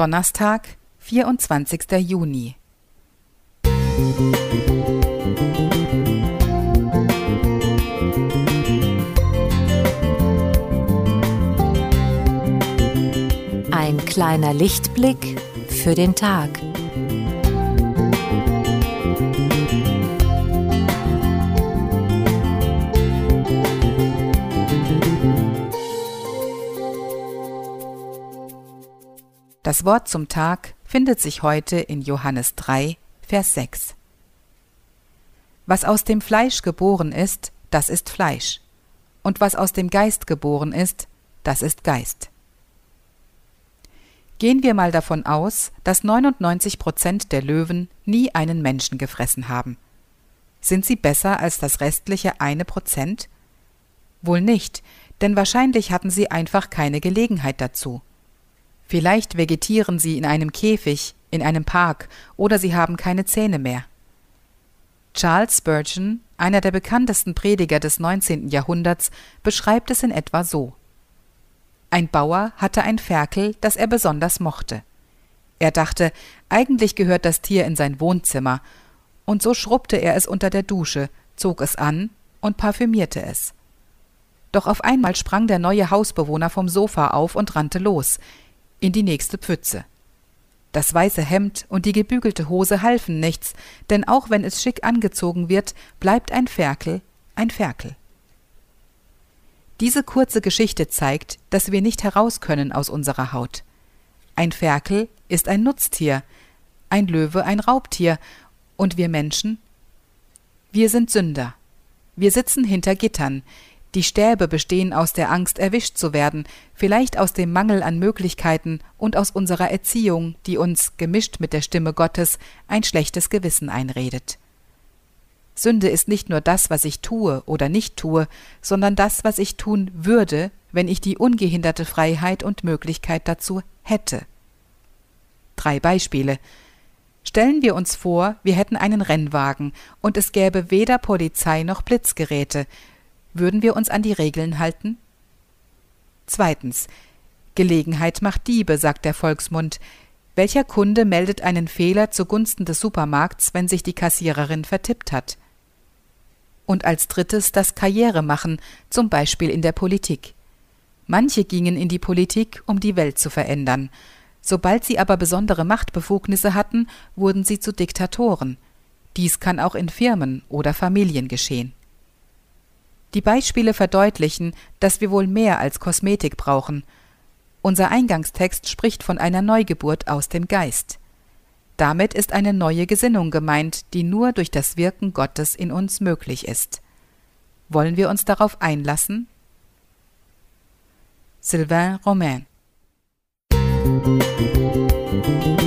Donnerstag, 24. Juni. Ein kleiner Lichtblick für den Tag. Das Wort zum Tag findet sich heute in Johannes 3, Vers 6. Was aus dem Fleisch geboren ist, das ist Fleisch, und was aus dem Geist geboren ist, das ist Geist. Gehen wir mal davon aus, dass 99 Prozent der Löwen nie einen Menschen gefressen haben. Sind sie besser als das restliche eine Prozent? Wohl nicht, denn wahrscheinlich hatten sie einfach keine Gelegenheit dazu. Vielleicht vegetieren sie in einem Käfig, in einem Park oder sie haben keine Zähne mehr. Charles Spurgeon, einer der bekanntesten Prediger des 19. Jahrhunderts, beschreibt es in etwa so. Ein Bauer hatte ein Ferkel, das er besonders mochte. Er dachte, eigentlich gehört das Tier in sein Wohnzimmer, und so schrubbte er es unter der Dusche, zog es an und parfümierte es. Doch auf einmal sprang der neue Hausbewohner vom Sofa auf und rannte los in die nächste Pfütze. Das weiße Hemd und die gebügelte Hose halfen nichts, denn auch wenn es schick angezogen wird, bleibt ein Ferkel ein Ferkel. Diese kurze Geschichte zeigt, dass wir nicht heraus können aus unserer Haut. Ein Ferkel ist ein Nutztier, ein Löwe ein Raubtier, und wir Menschen? Wir sind Sünder. Wir sitzen hinter Gittern, die Stäbe bestehen aus der Angst, erwischt zu werden, vielleicht aus dem Mangel an Möglichkeiten und aus unserer Erziehung, die uns, gemischt mit der Stimme Gottes, ein schlechtes Gewissen einredet. Sünde ist nicht nur das, was ich tue oder nicht tue, sondern das, was ich tun würde, wenn ich die ungehinderte Freiheit und Möglichkeit dazu hätte. Drei Beispiele. Stellen wir uns vor, wir hätten einen Rennwagen und es gäbe weder Polizei noch Blitzgeräte, würden wir uns an die Regeln halten? Zweitens. Gelegenheit macht Diebe, sagt der Volksmund. Welcher Kunde meldet einen Fehler zugunsten des Supermarkts, wenn sich die Kassiererin vertippt hat? Und als drittes das Karrieremachen, zum Beispiel in der Politik. Manche gingen in die Politik, um die Welt zu verändern. Sobald sie aber besondere Machtbefugnisse hatten, wurden sie zu Diktatoren. Dies kann auch in Firmen oder Familien geschehen. Die Beispiele verdeutlichen, dass wir wohl mehr als Kosmetik brauchen. Unser Eingangstext spricht von einer Neugeburt aus dem Geist. Damit ist eine neue Gesinnung gemeint, die nur durch das Wirken Gottes in uns möglich ist. Wollen wir uns darauf einlassen? Sylvain Romain Musik